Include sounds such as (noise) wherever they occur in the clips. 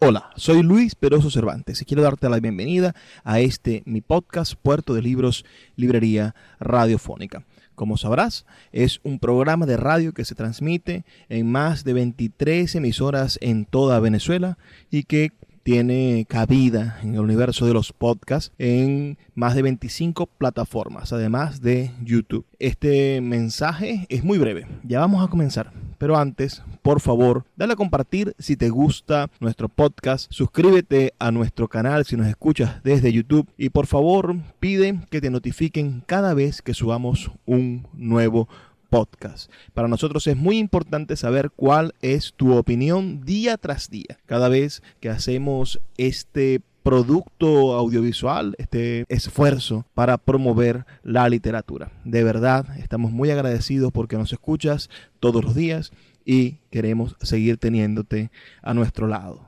Hola, soy Luis Peroso Cervantes y quiero darte la bienvenida a este mi podcast Puerto de Libros, Librería Radiofónica. Como sabrás, es un programa de radio que se transmite en más de 23 emisoras en toda Venezuela y que tiene cabida en el universo de los podcasts en más de 25 plataformas, además de YouTube. Este mensaje es muy breve, ya vamos a comenzar. Pero antes, por favor, dale a compartir si te gusta nuestro podcast, suscríbete a nuestro canal si nos escuchas desde YouTube y por favor pide que te notifiquen cada vez que subamos un nuevo podcast podcast. Para nosotros es muy importante saber cuál es tu opinión día tras día. Cada vez que hacemos este producto audiovisual, este esfuerzo para promover la literatura. De verdad, estamos muy agradecidos porque nos escuchas todos los días y queremos seguir teniéndote a nuestro lado.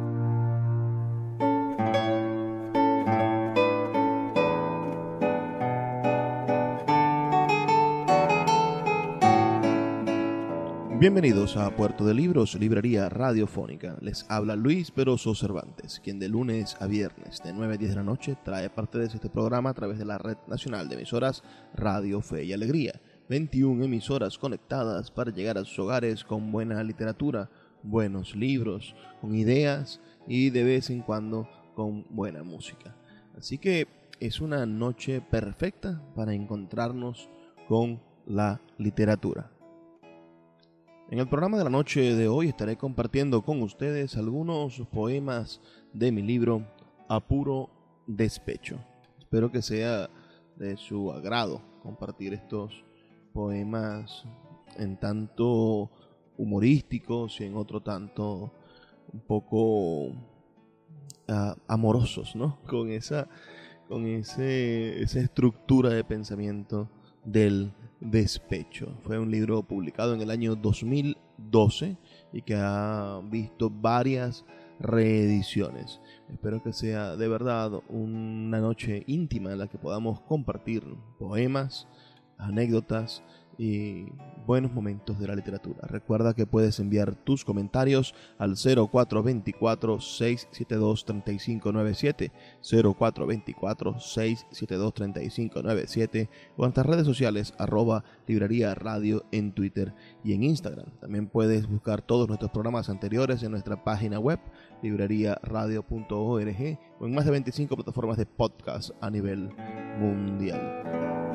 Bienvenidos a Puerto de Libros, librería radiofónica. Les habla Luis Peroso Cervantes, quien de lunes a viernes de 9 a 10 de la noche trae parte de este programa a través de la red nacional de emisoras Radio Fe y Alegría. 21 emisoras conectadas para llegar a sus hogares con buena literatura, buenos libros, con ideas y de vez en cuando con buena música. Así que es una noche perfecta para encontrarnos con la literatura. En el programa de la noche de hoy estaré compartiendo con ustedes algunos poemas de mi libro Apuro Despecho. Espero que sea de su agrado compartir estos poemas en tanto humorísticos y en otro tanto un poco uh, amorosos, ¿no? (laughs) Con esa, con ese, esa estructura de pensamiento del Despecho. Fue un libro publicado en el año 2012 y que ha visto varias reediciones. Espero que sea de verdad una noche íntima en la que podamos compartir poemas, anécdotas y buenos momentos de la literatura. Recuerda que puedes enviar tus comentarios al 0424-672-3597, 0424-672-3597 o en nuestras redes sociales arroba librería radio en Twitter y en Instagram. También puedes buscar todos nuestros programas anteriores en nuestra página web libreriaradio.org o en más de 25 plataformas de podcast a nivel mundial.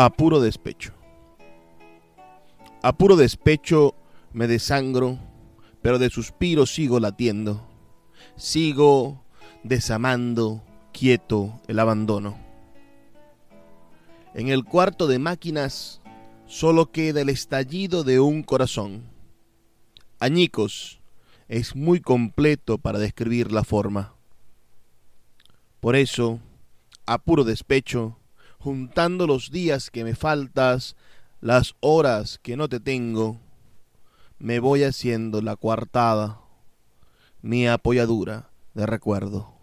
A puro despecho. A puro despecho me desangro, pero de suspiro sigo latiendo. Sigo desamando, quieto, el abandono. En el cuarto de máquinas solo queda el estallido de un corazón. Añicos es muy completo para describir la forma. Por eso, a puro despecho, juntando los días que me faltas, las horas que no te tengo, me voy haciendo la coartada, mi apoyadura de recuerdo.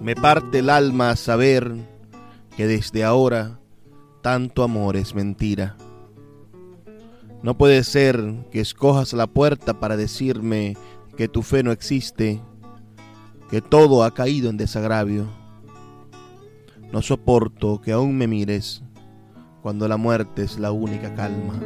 Me parte el alma saber que desde ahora tanto amor es mentira. No puede ser que escojas la puerta para decirme que tu fe no existe, que todo ha caído en desagravio. No soporto que aún me mires cuando la muerte es la única calma.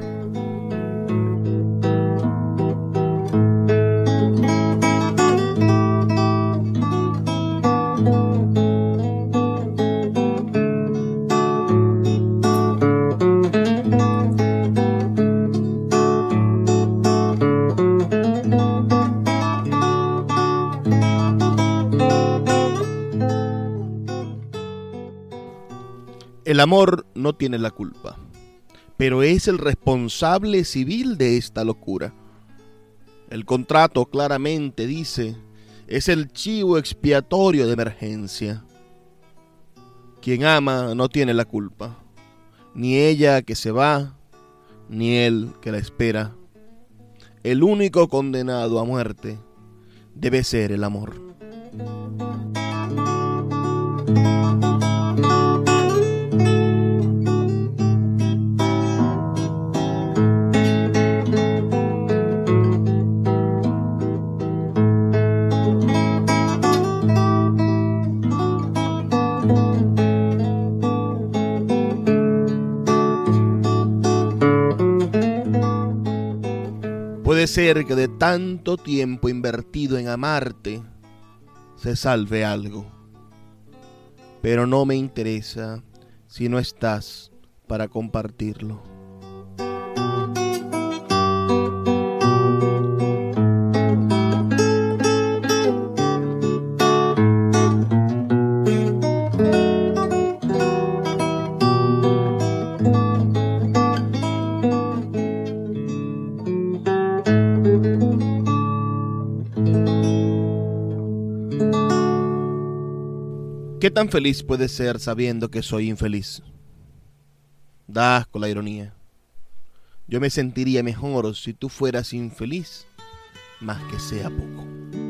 El amor no tiene la culpa, pero es el responsable civil de esta locura. El contrato claramente dice, es el chivo expiatorio de emergencia. Quien ama no tiene la culpa, ni ella que se va, ni él que la espera. El único condenado a muerte debe ser el amor. Puede ser que de tanto tiempo invertido en amarte se salve algo. Pero no me interesa si no estás para compartirlo. ¿Qué tan feliz puedes ser sabiendo que soy infeliz? Da con la ironía. Yo me sentiría mejor si tú fueras infeliz, más que sea poco.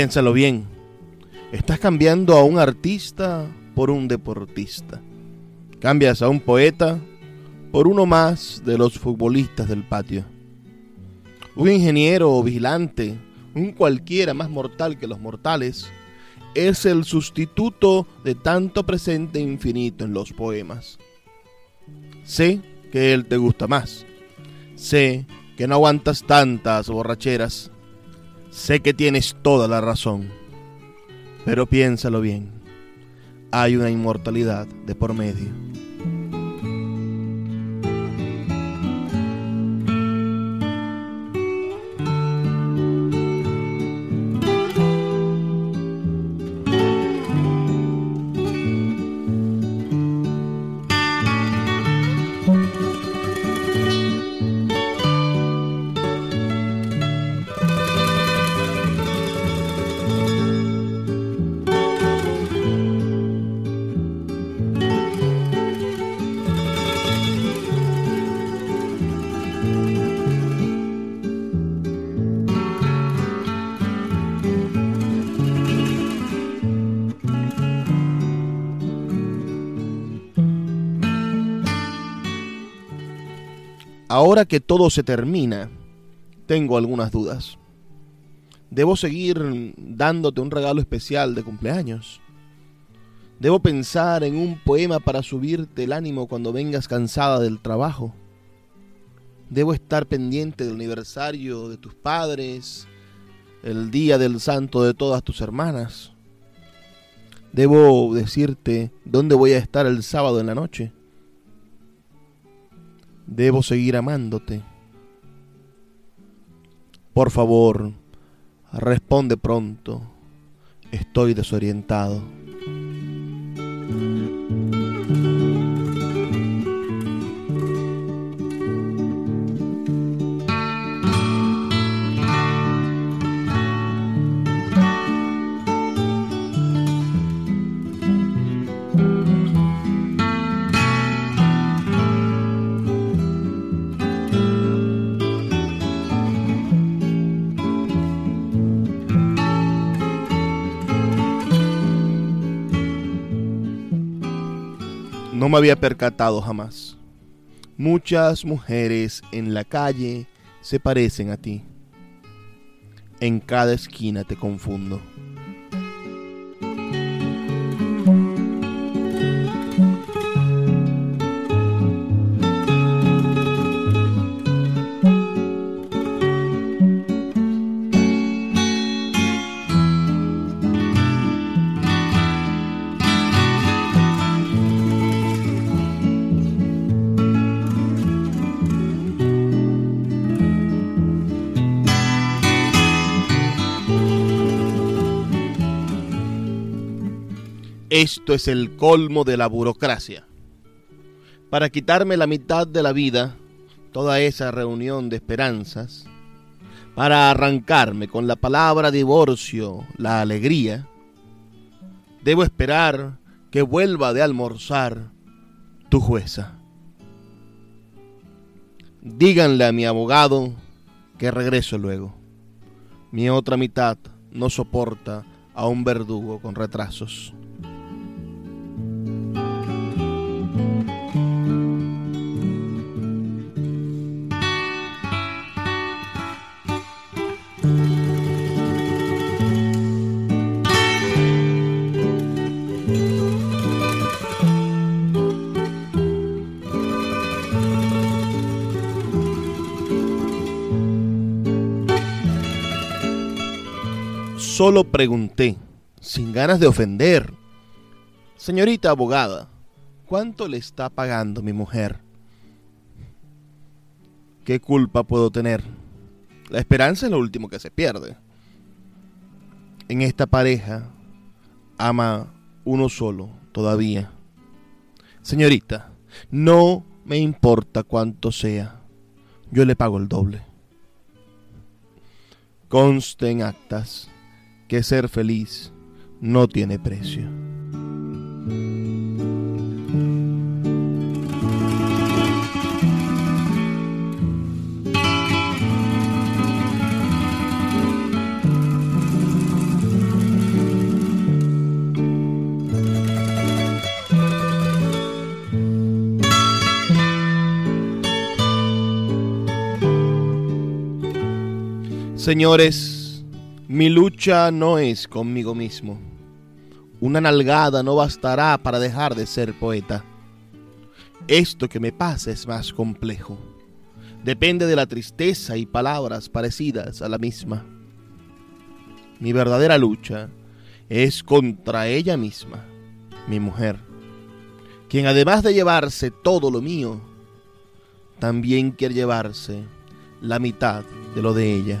Piénsalo bien. Estás cambiando a un artista por un deportista. Cambias a un poeta por uno más de los futbolistas del patio. Un ingeniero o vigilante, un cualquiera más mortal que los mortales, es el sustituto de tanto presente infinito en los poemas. Sé que él te gusta más. Sé que no aguantas tantas borracheras Sé que tienes toda la razón, pero piénsalo bien. Hay una inmortalidad de por medio. Ahora que todo se termina, tengo algunas dudas. ¿Debo seguir dándote un regalo especial de cumpleaños? ¿Debo pensar en un poema para subirte el ánimo cuando vengas cansada del trabajo? ¿Debo estar pendiente del aniversario de tus padres, el día del santo de todas tus hermanas? ¿Debo decirte dónde voy a estar el sábado en la noche? Debo seguir amándote. Por favor, Responde pronto, estoy desorientado. No me había percatado jamás. Muchas mujeres en la calle se parecen a ti. En cada esquina te confundo. Esto es el colmo de la burocracia. Para quitarme la mitad de la vida, toda esa reunión de esperanzas, para arrancarme con la palabra divorcio la alegría, debo esperar que vuelva de almorzar tu jueza. Díganle a mi abogado que regreso luego. Mi otra mitad no soporta a un verdugo con retrasos. Solo pregunté, sin ganas de ofender. Señorita abogada, ¿cuánto le está pagando mi mujer? ¿Qué culpa puedo tener? La esperanza es lo último que se pierde. En esta pareja ama uno solo todavía. Señorita, no me importa cuánto sea. Yo le pago el doble. Conste en actas que ser feliz no tiene precio. Señores, mi lucha no es conmigo mismo. Una nalgada no bastará para dejar de ser poeta. Esto que me pasa es más complejo. Depende de la tristeza y palabras parecidas a la misma. Mi verdadera lucha es contra ella misma, mi mujer, quien además de llevarse todo lo mío, también quiere llevarse la mitad de lo de ella.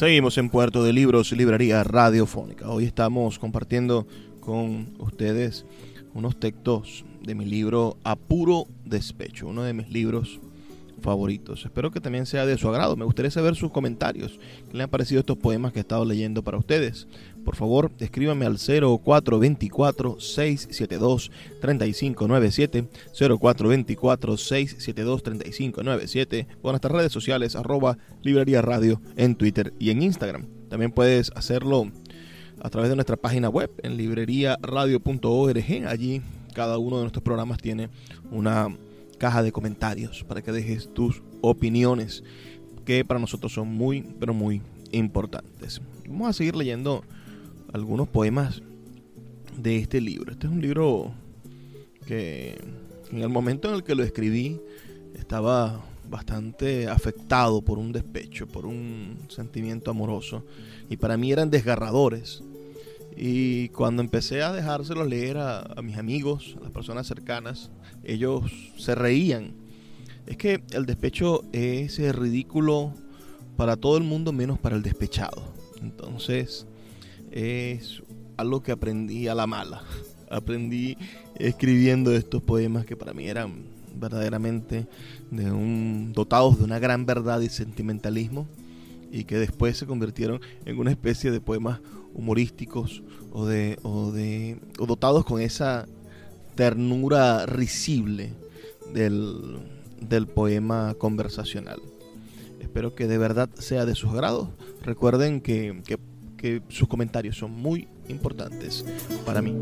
Seguimos en Puerto de Libros, Librería Radiofónica. Hoy estamos compartiendo con ustedes unos textos de mi libro Apuro Despecho, uno de mis libros favoritos. Espero que también sea de su agrado. Me gustaría saber sus comentarios. ¿Qué le han parecido estos poemas que he estado leyendo para ustedes? Por favor, escríbanme al 0424-672-3597, 0424-672-3597 o en nuestras redes sociales arroba librería radio en Twitter y en Instagram. También puedes hacerlo a través de nuestra página web en libreriaradio.org. Allí cada uno de nuestros programas tiene una caja de comentarios para que dejes tus opiniones que para nosotros son muy, pero muy importantes. Vamos a seguir leyendo algunos poemas de este libro. Este es un libro que en el momento en el que lo escribí estaba bastante afectado por un despecho, por un sentimiento amoroso y para mí eran desgarradores. Y cuando empecé a dejárselos leer a, a, mis amigos, a las personas cercanas, ellos se reían. Es que el despecho es ridículo para todo el mundo menos para el despechado. Entonces es algo que aprendí a la mala. Aprendí escribiendo estos poemas que para mí eran verdaderamente dotados de una gran verdad y sentimentalismo y que después se convirtieron en una especie de poemas humorísticos o de, o de dotados con esa ternura risible del, del poema conversacional. Espero que de verdad sea de sus grados. Recuerden que, que sus comentarios son muy importantes para mí.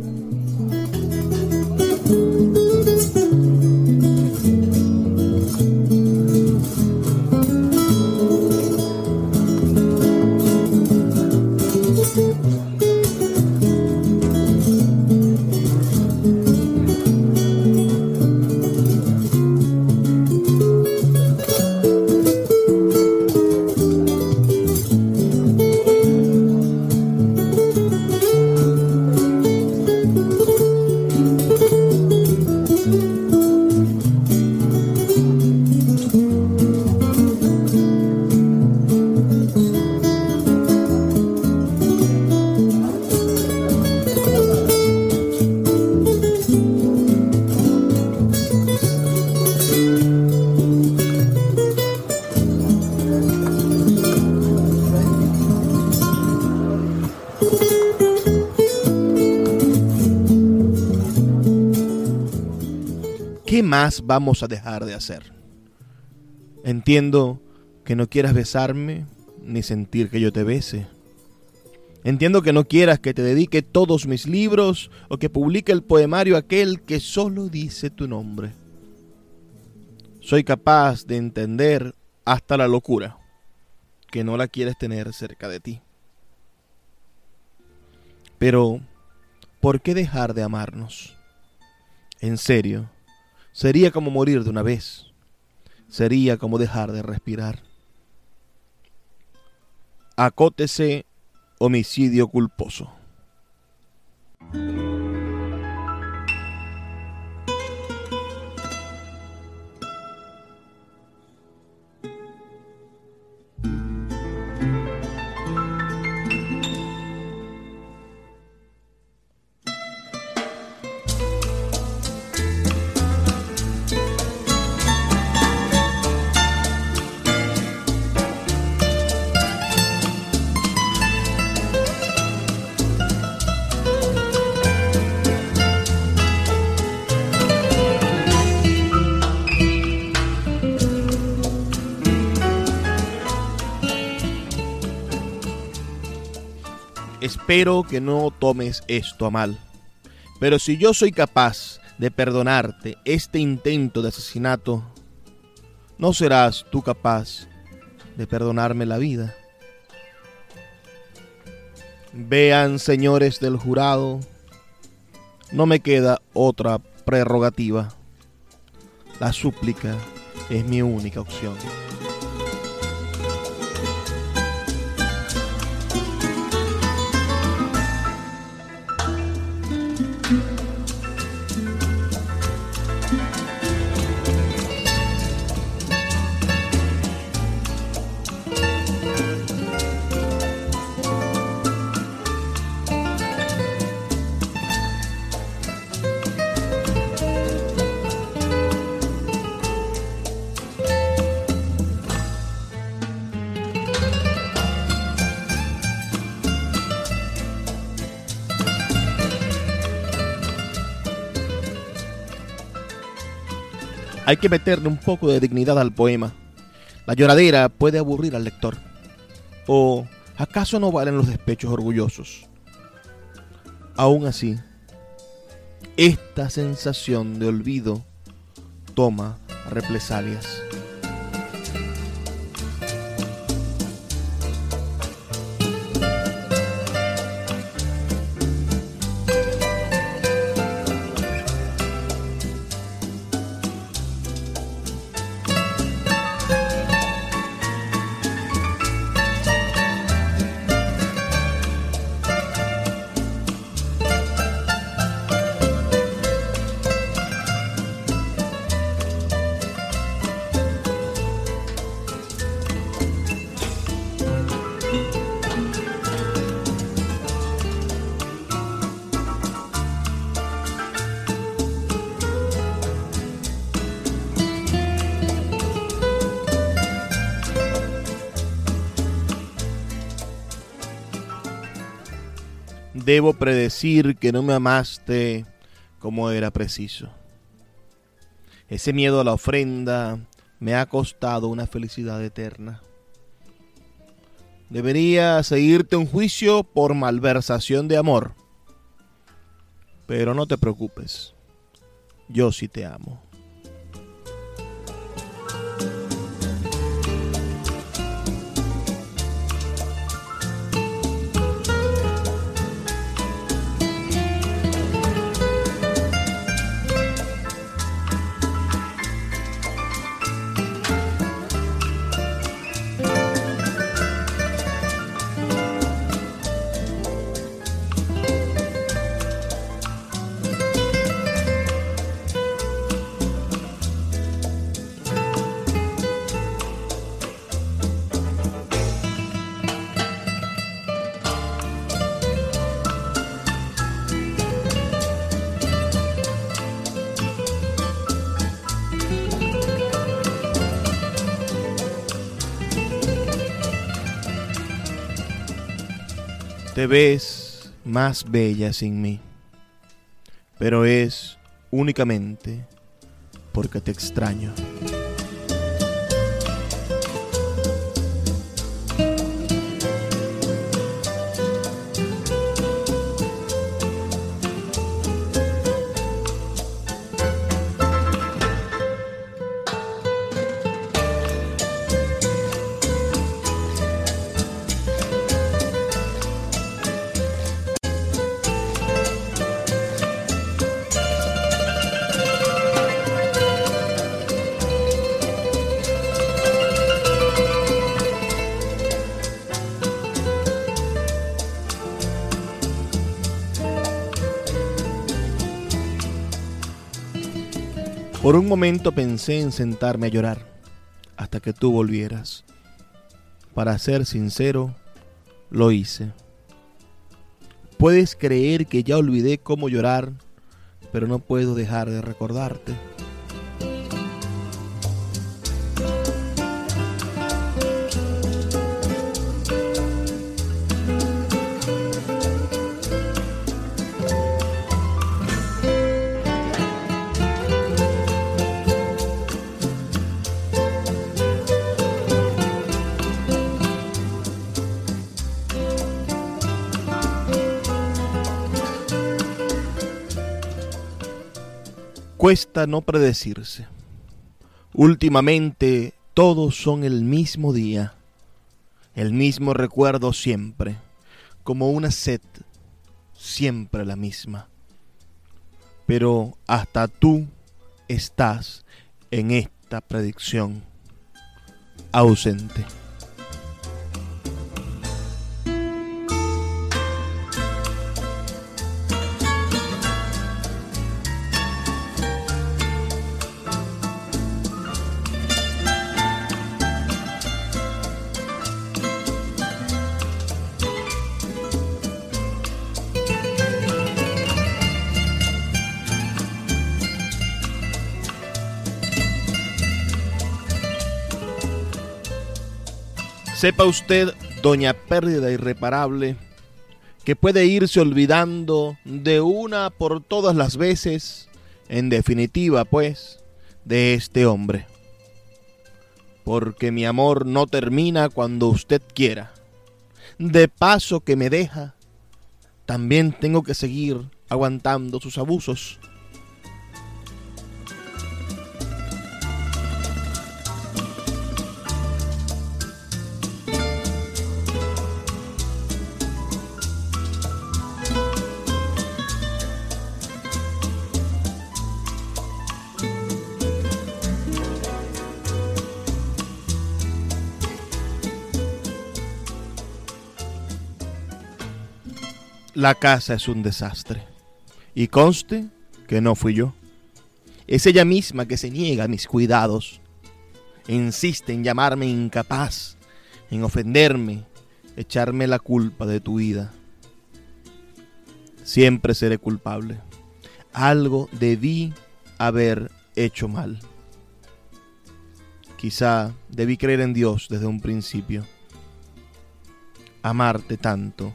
Más vamos a dejar de hacer? Entiendo que no quieras besarme ni sentir que yo te bese. Entiendo que no quieras que te dedique todos mis libros o que publique el poemario aquel que solo dice tu nombre. Soy capaz de entender hasta la locura que no la quieres tener cerca de ti. Pero, ¿por qué dejar de amarnos? En serio, Sería como morir de una vez. Sería como dejar de respirar. Acótese homicidio culposo. Espero que no tomes esto a mal. Pero si yo soy capaz de perdonarte este intento de asesinato, ¿no serás tú capaz de perdonarme la vida? Vean, señores del jurado, no me queda otra prerrogativa. La súplica es mi única opción. Hay que meterle un poco de dignidad al poema. La lloradera puede aburrir al lector. ¿O acaso no valen los despechos orgullosos? Aún así, esta sensación de olvido toma represalias. Debo predecir que no me amaste como era preciso. Ese miedo a la ofrenda me ha costado una felicidad eterna. Debería seguirte un juicio por malversación de amor. Pero no te preocupes, yo sí te amo. Te ves más bella sin mí, pero es únicamente porque te extraño. Por un momento pensé en sentarme a llorar hasta que tú volvieras. Para ser sincero, lo hice. Puedes creer que ya olvidé cómo llorar, pero no puedo dejar de recordarte. Cuesta no predecirse. Últimamente todos son el mismo día, el mismo recuerdo siempre, como una sed, siempre la misma. Pero hasta tú estás en esta predicción ausente. Sepa usted, doña pérdida irreparable, que puede irse olvidando de una por todas las veces, en definitiva, pues, de este hombre. Porque mi amor no termina cuando usted quiera. De paso que me deja, también tengo que seguir aguantando sus abusos. La casa es un desastre. Y conste que no fui yo. Es ella misma que se niega a mis cuidados. Insiste en llamarme incapaz, en ofenderme, echarme la culpa de tu vida. Siempre seré culpable. Algo debí haber hecho mal. Quizá debí creer en Dios desde un principio. Amarte tanto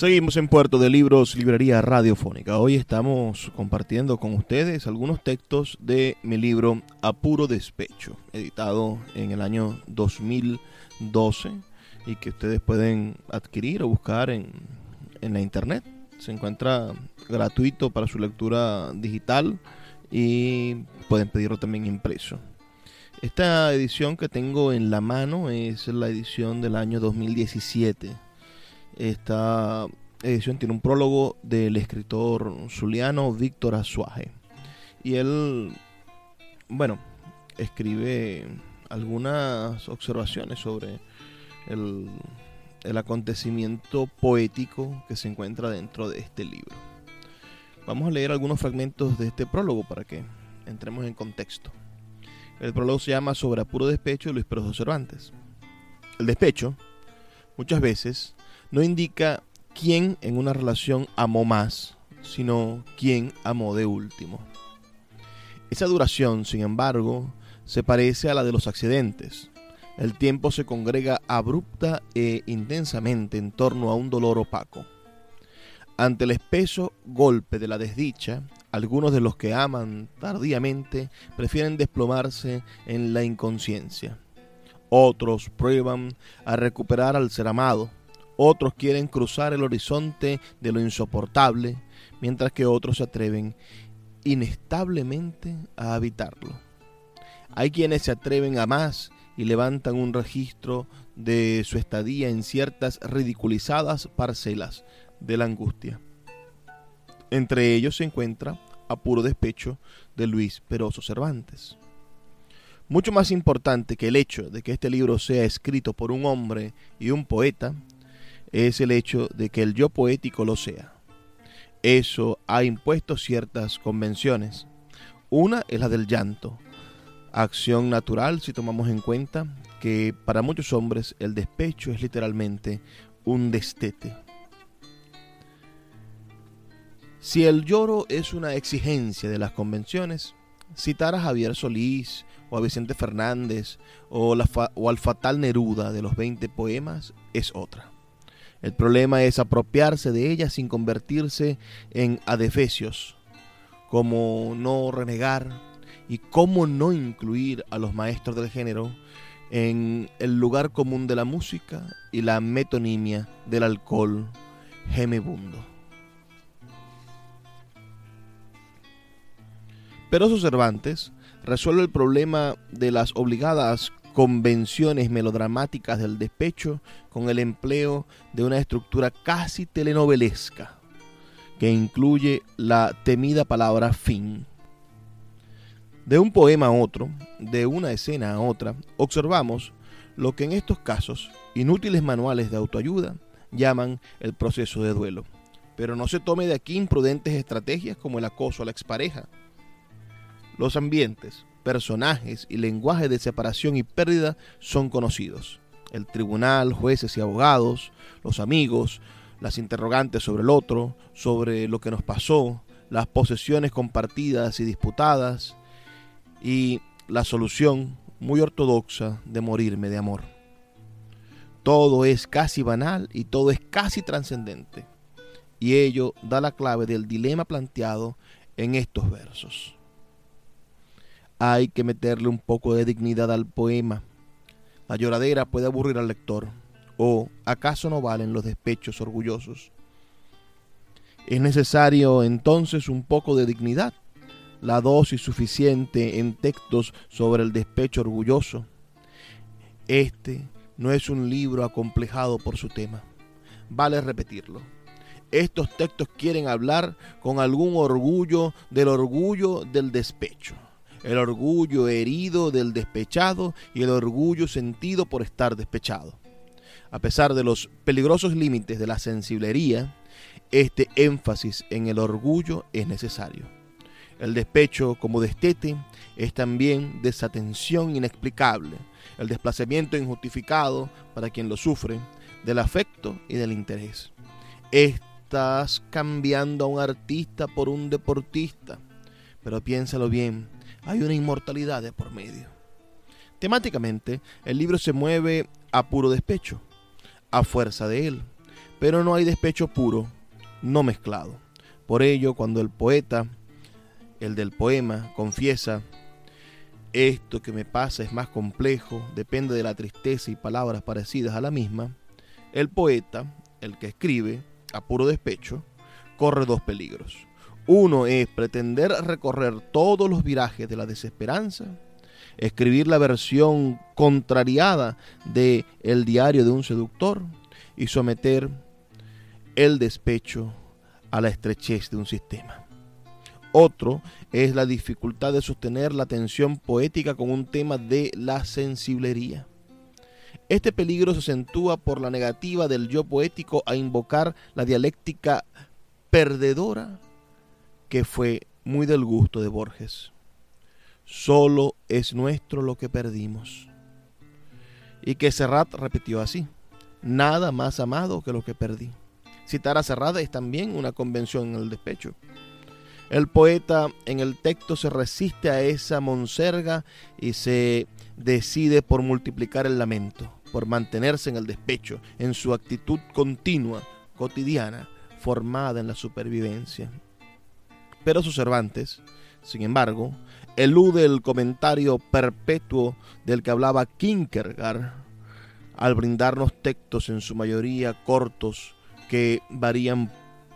Seguimos en Puerto de Libros, Librería Radiofónica. Hoy estamos compartiendo con ustedes algunos textos de mi libro Apuro Despecho, editado en el año 2012 y que ustedes pueden adquirir o buscar en, en la internet. Se encuentra gratuito para su lectura digital y pueden pedirlo también impreso. Esta edición que tengo en la mano es la edición del año 2017 esta edición tiene un prólogo del escritor zuliano Víctor Azuaje. Y él, bueno, escribe algunas observaciones sobre el, el acontecimiento poético que se encuentra dentro de este libro. Vamos a leer algunos fragmentos de este prólogo para que entremos en contexto. El prólogo se llama Sobre apuro despecho de Luis Pedro Cervantes. El despecho, muchas veces, no indica quién en una relación amó más, sino quién amó de último. Esa duración, sin embargo, se parece a la de los accidentes. El tiempo se congrega abrupta e intensamente en torno a un dolor opaco. Ante el espeso golpe de la desdicha, algunos de los que aman tardíamente prefieren desplomarse en la inconsciencia. Otros prueban a recuperar al ser amado, otros quieren cruzar el horizonte de lo insoportable, mientras que otros se atreven inestablemente a habitarlo. Hay quienes se atreven a más y levantan un registro de su estadía en ciertas ridiculizadas parcelas de la angustia. Entre ellos se encuentra A puro despecho de Luis Peroso Cervantes. Mucho más importante que el hecho de que este libro sea escrito por un hombre y un poeta es el hecho de que el yo poético lo sea. Eso ha impuesto ciertas convenciones. Una es la del llanto, acción natural si tomamos en cuenta que para muchos hombres el despecho es literalmente un destete. Si el lloro es una exigencia de las convenciones, citar a Javier Solís o a Vicente Fernández o, o al fatal Neruda de los 20 poemas es otra. El problema es apropiarse de ella sin convertirse en adefesios, como no renegar y cómo no incluir a los maestros del género en el lugar común de la música y la metonimia del alcohol gemebundo. Peroso Cervantes resuelve el problema de las obligadas convenciones melodramáticas del despecho con el empleo de una estructura casi telenovelesca que incluye la temida palabra fin. De un poema a otro, de una escena a otra, observamos lo que en estos casos inútiles manuales de autoayuda llaman el proceso de duelo. Pero no se tome de aquí imprudentes estrategias como el acoso a la expareja. Los ambientes, personajes y lenguaje de separación y pérdida son conocidos. El tribunal, jueces y abogados, los amigos, las interrogantes sobre el otro, sobre lo que nos pasó, las posesiones compartidas y disputadas, y la solución muy ortodoxa de morirme de amor. Todo es casi banal y todo es casi trascendente. Y ello da la clave del dilema planteado en estos versos hay que meterle un poco de dignidad al poema. La lloradera puede aburrir al lector. ¿O acaso no valen los despechos orgullosos? Es necesario entonces un poco de dignidad, la dosis suficiente en textos sobre el despecho orgulloso. Este no es un libro acomplejado por su tema. Vale repetirlo. Estos textos quieren hablar con algún orgullo del orgullo del despecho el orgullo herido del despechado y el orgullo sentido por estar despechado. A pesar de los peligrosos límites de la sensiblería, este énfasis en el orgullo es necesario. El despecho como destete es también desatención inexplicable, el desplazamiento injustificado para quien lo sufre del afecto y del interés. Estás cambiando a un artista por un deportista, pero piénsalo bien, hay una inmortalidad de por medio. Temáticamente, el libro se mueve a puro despecho, a fuerza de él, Pero no hay despecho puro, no mezclado. Por ello, cuando el poeta, el del poema, confiesa, esto que me pasa es más complejo, depende de la tristeza y palabras parecidas a la misma, el poeta, el que escribe, a puro despecho, corre dos peligros. Uno es pretender recorrer todos los virajes de la desesperanza, escribir la versión contrariada de El diario de un seductor y someter el despecho a la estrechez de un sistema. Otro es la dificultad de sostener la tensión poética con un tema de la sensiblería. Este peligro se acentúa por la negativa del yo poético a invocar la dialéctica perdedora que fue muy del gusto de Borges. Solo es nuestro lo que perdimos. Y que Serrat repitió así, nada más amado que lo que perdí. Citar a Serrat es también una convención en el despecho. El poeta en el texto se resiste a esa monserga y se decide por multiplicar el lamento por mantenerse en el despecho, en su actitud continua, cotidiana, formada en la supervivencia. Pero sus Cervantes, sin embargo, elude el comentario perpetuo del que hablaba Kierkegaard al brindarnos textos en su mayoría cortos que varían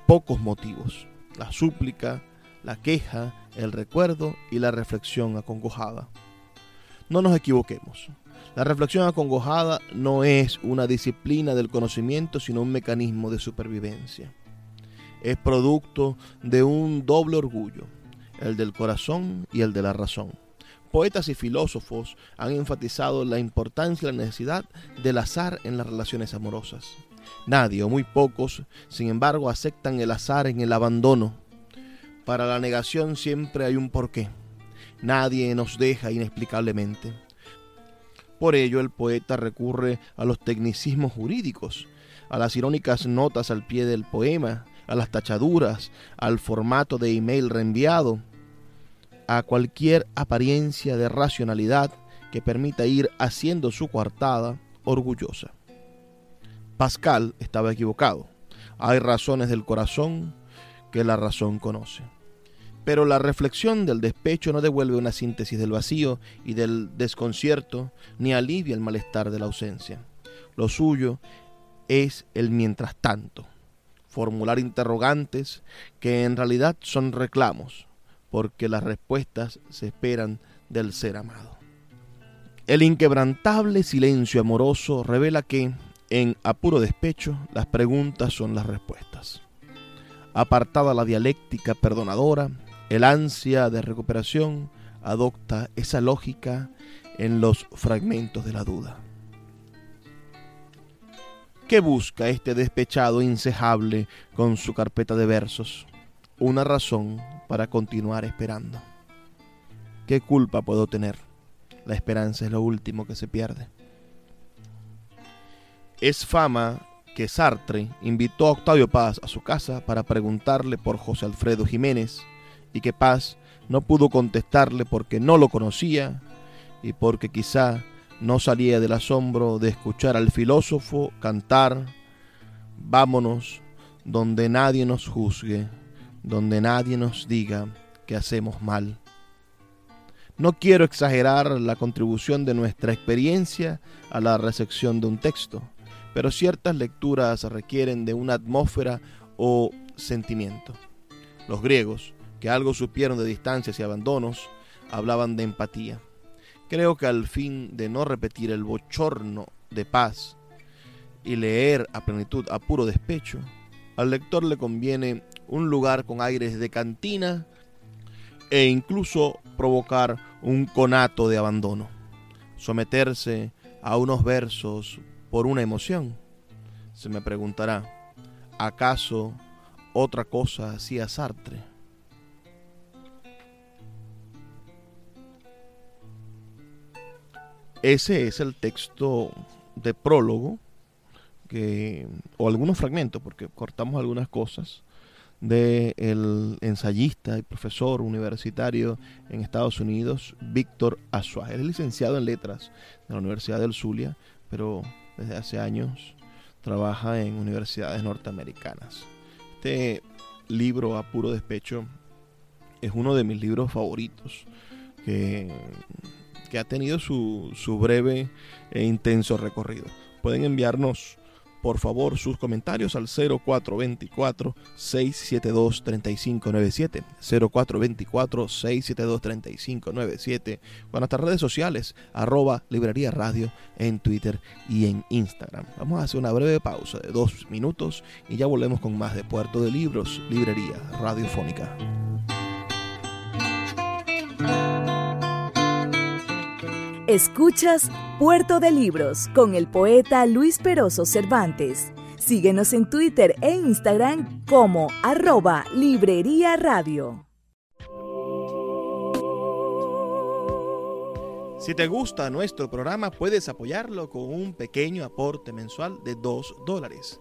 pocos motivos, la súplica, la queja, el recuerdo y la reflexión acongojada. No nos equivoquemos. La reflexión acongojada no es una disciplina del conocimiento, sino un mecanismo de supervivencia. Es producto de un doble orgullo, el del corazón y el de la razón. Poetas y filósofos han enfatizado la importancia y la necesidad del azar en las relaciones amorosas. Nadie o muy pocos, sin embargo, aceptan el azar en el abandono. Para la negación siempre hay un porqué. Nadie nos deja inexplicablemente. Por ello el poeta recurre a los tecnicismos jurídicos, a las irónicas notas al pie del poema, a las tachaduras, al formato de email reenviado, a cualquier apariencia de racionalidad que permita ir haciendo su coartada orgullosa. Pascal estaba equivocado. Hay razones del corazón que la razón conoce. Pero la reflexión del despecho no devuelve una síntesis del vacío y del desconcierto, ni alivia el malestar de la ausencia. Lo suyo es el mientras tanto, formular interrogantes que en realidad son reclamos, porque las respuestas se esperan del ser amado. El inquebrantable silencio amoroso revela que, en apuro despecho, las preguntas son las respuestas. Apartada la dialéctica perdonadora, el ansia de recuperación adopta esa lógica en los fragmentos de la duda. ¿Qué busca este despechado insejable con su carpeta de versos? Una razón para continuar esperando. ¿Qué culpa puedo tener? La esperanza es lo último que se pierde. Es fama que Sartre invitó a Octavio Paz a su casa para preguntarle por José Alfredo Jiménez, y que Paz no pudo contestarle porque no lo conocía y porque quizá no salía del asombro de escuchar al filósofo cantar, vámonos donde nadie nos juzgue, donde nadie nos diga que hacemos mal. No quiero exagerar la contribución de nuestra experiencia a la recepción de un texto, pero ciertas lecturas requieren de una atmósfera o sentimiento. Los griegos, que algo supieron de distancias y abandonos, hablaban de empatía. Creo que al fin de no repetir el bochorno de paz y leer a plenitud a puro despecho, al lector le conviene un lugar con aires de cantina e incluso provocar un conato de abandono, someterse a unos versos por una emoción. Se me preguntará, ¿acaso otra cosa hacía Sartre? Ese es el texto de prólogo, que, o algunos fragmentos, porque cortamos algunas cosas, del ensayista y profesor universitario en Estados Unidos, Víctor Azuay. es licenciado en letras de la Universidad del Zulia, pero desde hace años trabaja en universidades norteamericanas. Este libro, A Puro Despecho, es uno de mis libros favoritos, que, que ha tenido su, su breve e intenso recorrido. Pueden enviarnos por favor sus comentarios al 0424-672-3597. 0424-672-3597. O a nuestras redes sociales, arroba librería radio en Twitter y en Instagram. Vamos a hacer una breve pausa de dos minutos y ya volvemos con más de Puerto de Libros, Librería Radiofónica. Escuchas Puerto de Libros con el poeta Luis Peroso Cervantes. Síguenos en Twitter e Instagram como arroba Librería Radio. Si te gusta nuestro programa, puedes apoyarlo con un pequeño aporte mensual de 2 dólares.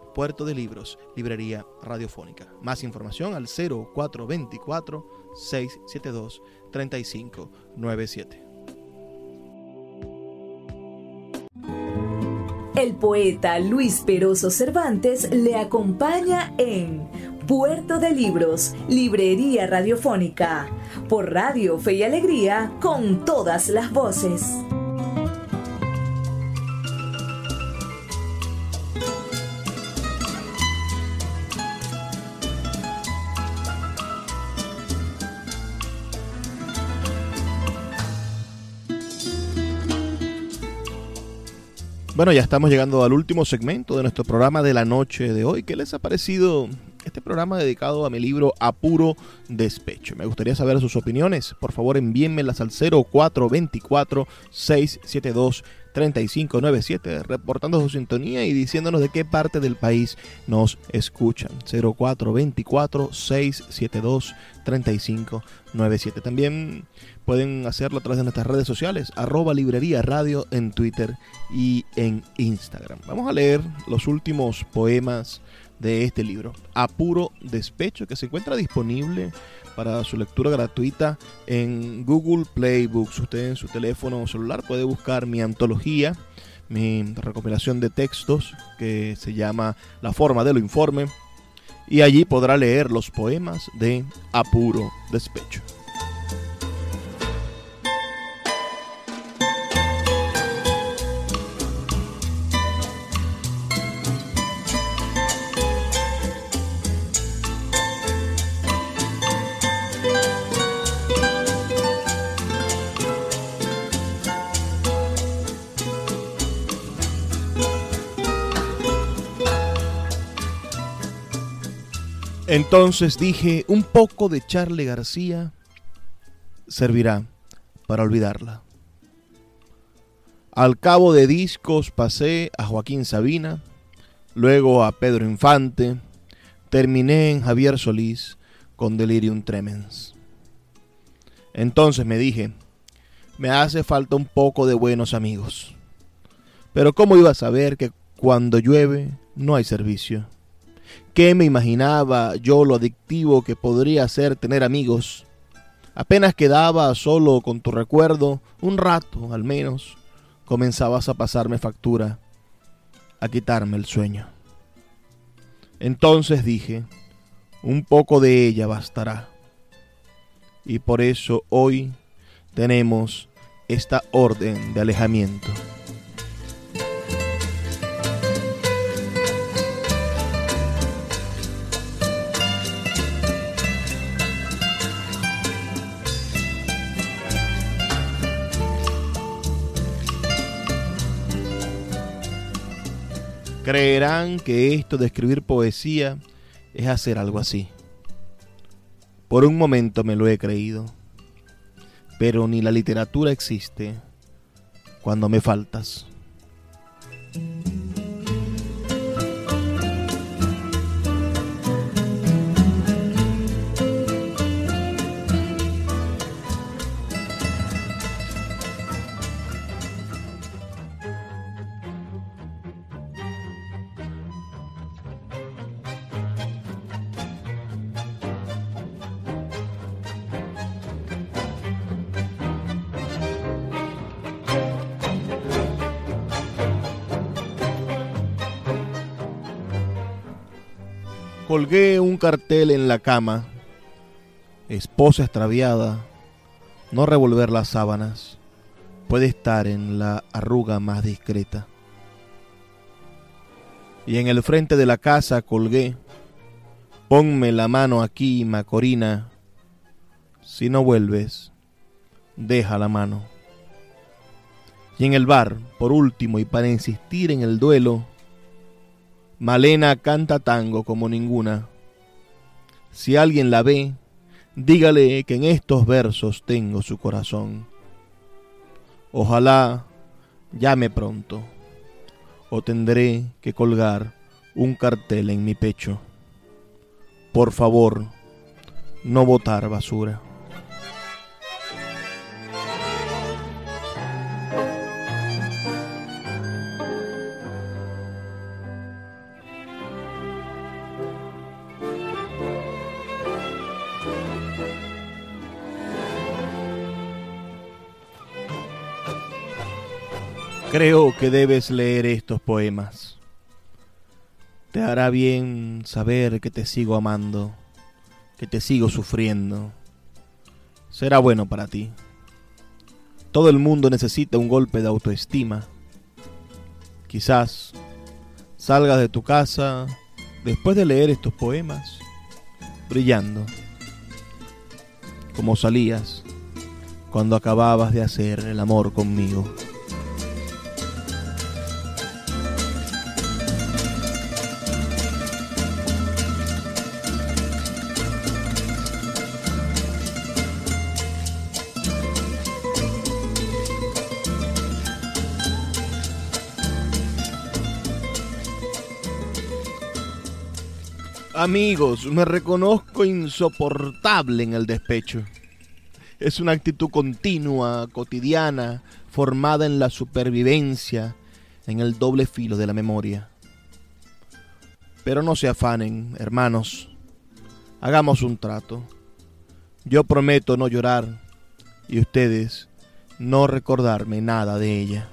Puerto de Libros, Librería Radiofónica. Más información al 0424-672-3597. El poeta Luis Peroso Cervantes le acompaña en Puerto de Libros, Librería Radiofónica, por Radio Fe y Alegría, con todas las voces. Bueno, ya estamos llegando al último segmento de nuestro programa de la noche de hoy. ¿Qué les ha parecido este programa dedicado a mi libro A Puro Despecho? Me gustaría saber sus opiniones. Por favor, envíenmelas al 0424-672-3597, reportando su sintonía y diciéndonos de qué parte del país nos escuchan. 0424-672-3597. También pueden hacerlo a través de nuestras redes sociales, arroba librería radio en Twitter y en Instagram. Vamos a leer los últimos poemas de este libro, A Puro Despecho, que se encuentra disponible para su lectura gratuita en Google Play Books. Usted en su teléfono o celular puede buscar mi antología, mi recopilación de textos que se llama La forma de lo informe y allí podrá leer los poemas de A Puro Despecho. Entonces dije, un poco de Charlie García servirá para olvidarla. Al cabo de discos pasé a Joaquín Sabina, luego a Pedro Infante, terminé en Javier Solís con Delirium Tremens. Entonces me dije, me hace falta un poco de buenos amigos. Pero ¿cómo iba a saber que cuando llueve no hay servicio? ¿Qué me imaginaba yo lo adictivo que podría ser tener amigos? Apenas quedaba solo con tu recuerdo, un rato al menos, comenzabas a pasarme factura, a quitarme el sueño. Entonces dije, un poco de ella bastará. Y por eso hoy tenemos esta orden de alejamiento. Creerán que esto de escribir poesía es hacer algo así. Por un momento me lo he creído, pero ni la literatura existe cuando me faltas. Colgué un cartel en la cama. Esposa extraviada. No revolver las sábanas. Puede estar en la arruga más discreta. Y en el frente de la casa colgué. Ponme la mano aquí, Macorina. Si no vuelves, deja la mano. Y en el bar, por último, y para insistir en el duelo, Malena canta tango como ninguna. Si alguien la ve, dígale que en estos versos tengo su corazón. Ojalá llame pronto, o tendré que colgar un cartel en mi pecho. Por favor, no botar basura. Creo que debes leer estos poemas. Te hará bien saber que te sigo amando, que te sigo sufriendo. Será bueno para ti. Todo el mundo necesita un golpe de autoestima. Quizás salgas de tu casa después de leer estos poemas, brillando, como salías cuando acababas de hacer el amor conmigo. Amigos, me reconozco insoportable en el despecho. Es una actitud continua, cotidiana, formada en la supervivencia, en el doble filo de la memoria. Pero no se afanen, hermanos. Hagamos un trato. Yo prometo no llorar y ustedes no recordarme nada de ella.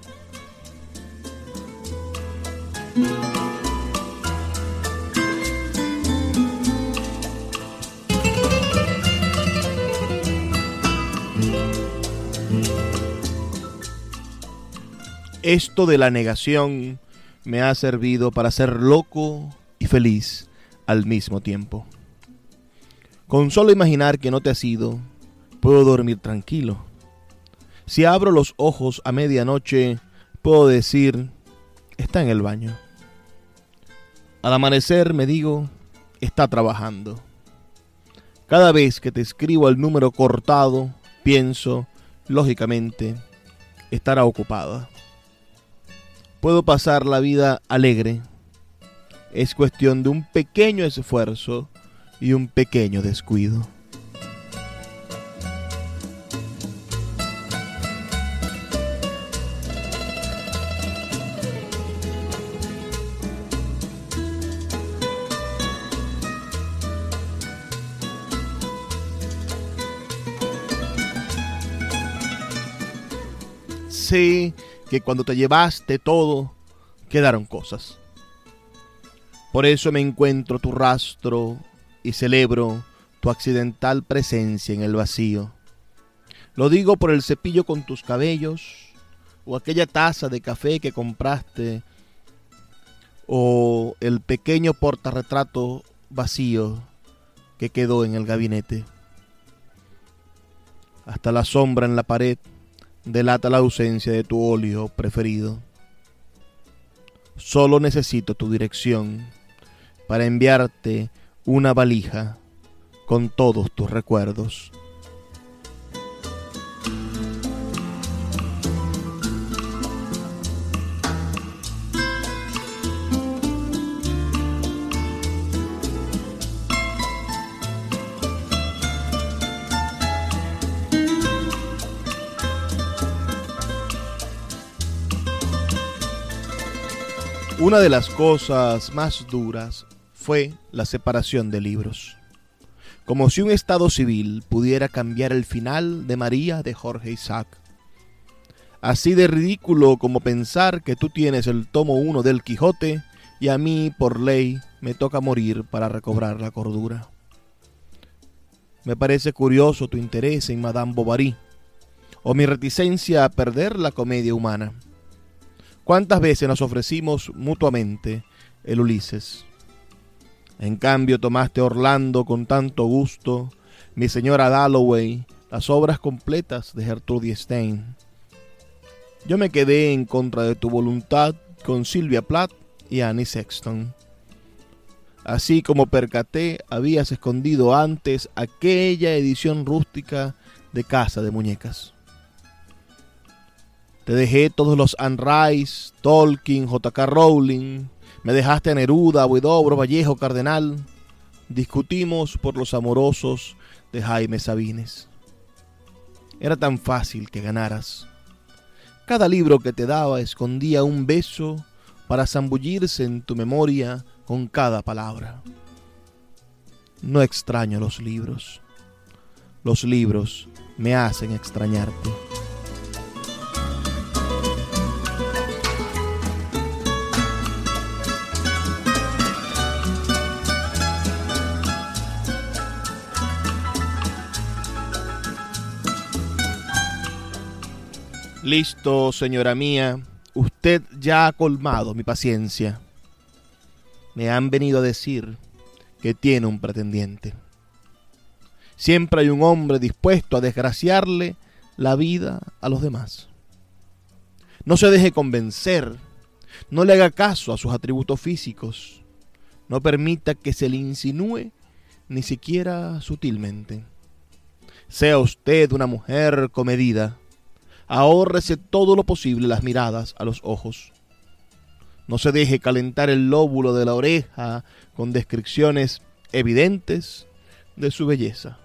Esto de la negación me ha servido para ser loco y feliz al mismo tiempo. Con solo imaginar que no te has ido, puedo dormir tranquilo. Si abro los ojos a medianoche, puedo decir, está en el baño. Al amanecer me digo, está trabajando. Cada vez que te escribo el número cortado, pienso, lógicamente, estará ocupada puedo pasar la vida alegre. Es cuestión de un pequeño esfuerzo y un pequeño descuido. Sí que cuando te llevaste todo, quedaron cosas. Por eso me encuentro tu rastro y celebro tu accidental presencia en el vacío. Lo digo por el cepillo con tus cabellos, o aquella taza de café que compraste, o el pequeño portarretrato vacío que quedó en el gabinete. Hasta la sombra en la pared delata la ausencia de tu óleo preferido. Solo necesito tu dirección para enviarte una valija con todos tus recuerdos. Una de las cosas más duras fue la separación de libros. Como si un estado civil pudiera cambiar el final de María de Jorge Isaac. Así de ridículo como pensar que tú tienes el tomo 1 del Quijote y a mí, por ley, me toca morir para recobrar la cordura. Me parece curioso tu interés en Madame Bovary, o mi reticencia a perder la comedia humana. ¿Cuántas veces nos ofrecimos mutuamente el Ulises? En cambio tomaste Orlando con tanto gusto, mi señora Dalloway, las obras completas de Gertrude Stein. Yo me quedé en contra de tu voluntad con Sylvia Plath y Annie Sexton. Así como percaté, habías escondido antes aquella edición rústica de Casa de Muñecas. Te dejé todos los Anne Rice, Tolkien, J.K. Rowling. Me dejaste a Neruda, Huidobro, Vallejo, Cardenal. Discutimos por los amorosos de Jaime Sabines. Era tan fácil que ganaras. Cada libro que te daba escondía un beso para zambullirse en tu memoria con cada palabra. No extraño los libros. Los libros me hacen extrañarte. Listo, señora mía, usted ya ha colmado mi paciencia. Me han venido a decir que tiene un pretendiente. Siempre hay un hombre dispuesto a desgraciarle la vida a los demás. No se deje convencer, no le haga caso a sus atributos físicos, no permita que se le insinúe ni siquiera sutilmente. Sea usted una mujer comedida, ahórrese todo lo posible las miradas a los ojos. No se deje calentar el lóbulo de la oreja con descripciones evidentes de su belleza.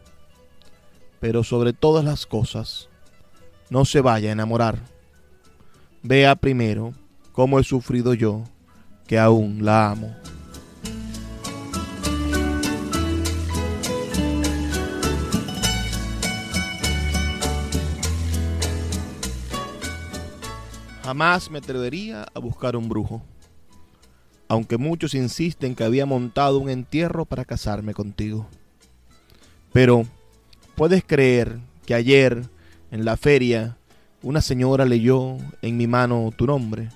Pero sobre todas las cosas, no se vaya a enamorar. Vea primero cómo he sufrido yo, que aún la amo. Jamás me atrevería a buscar un brujo, aunque muchos insisten que había montado un entierro para casarme contigo. Pero, ¿puedes creer que ayer, en la feria, una señora leyó en mi mano tu nombre?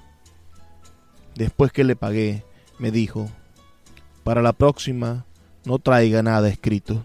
Después que le pagué, me dijo, para la próxima no traiga nada escrito.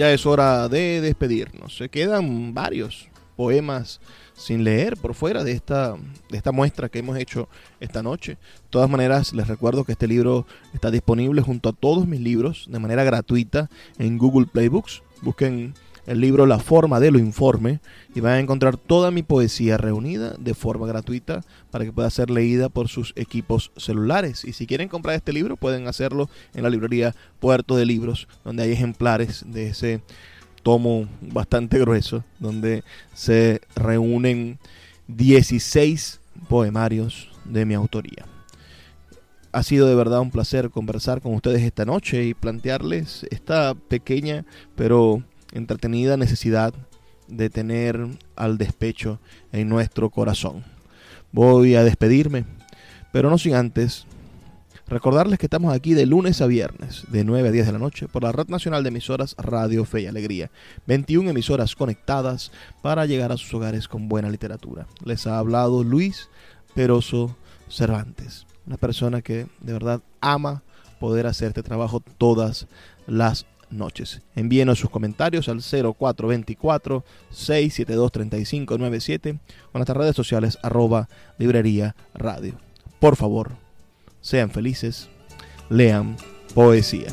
Ya es hora de despedirnos. Se quedan varios poemas sin leer por fuera de esta, de esta muestra que hemos hecho esta noche. De todas maneras, les recuerdo que este libro está disponible junto a todos mis libros de manera gratuita en Google Playbooks. Busquen el libro La forma de lo informe y van a encontrar toda mi poesía reunida de forma gratuita para que pueda ser leída por sus equipos celulares. Y si quieren comprar este libro pueden hacerlo en la librería Puerto de Libros, donde hay ejemplares de ese tomo bastante grueso, donde se reúnen 16 poemarios de mi autoría. Ha sido de verdad un placer conversar con ustedes esta noche y plantearles esta pequeña pero entretenida necesidad de tener al despecho en nuestro corazón. Voy a despedirme, pero no sin antes recordarles que estamos aquí de lunes a viernes, de 9 a 10 de la noche, por la Red Nacional de Emisoras Radio Fe y Alegría. 21 emisoras conectadas para llegar a sus hogares con buena literatura. Les ha hablado Luis Peroso Cervantes, una persona que de verdad ama poder hacer este trabajo todas las noches. Envíenos sus comentarios al 0424-672-3597 o nuestras redes sociales arroba librería radio. Por favor, sean felices, lean poesía.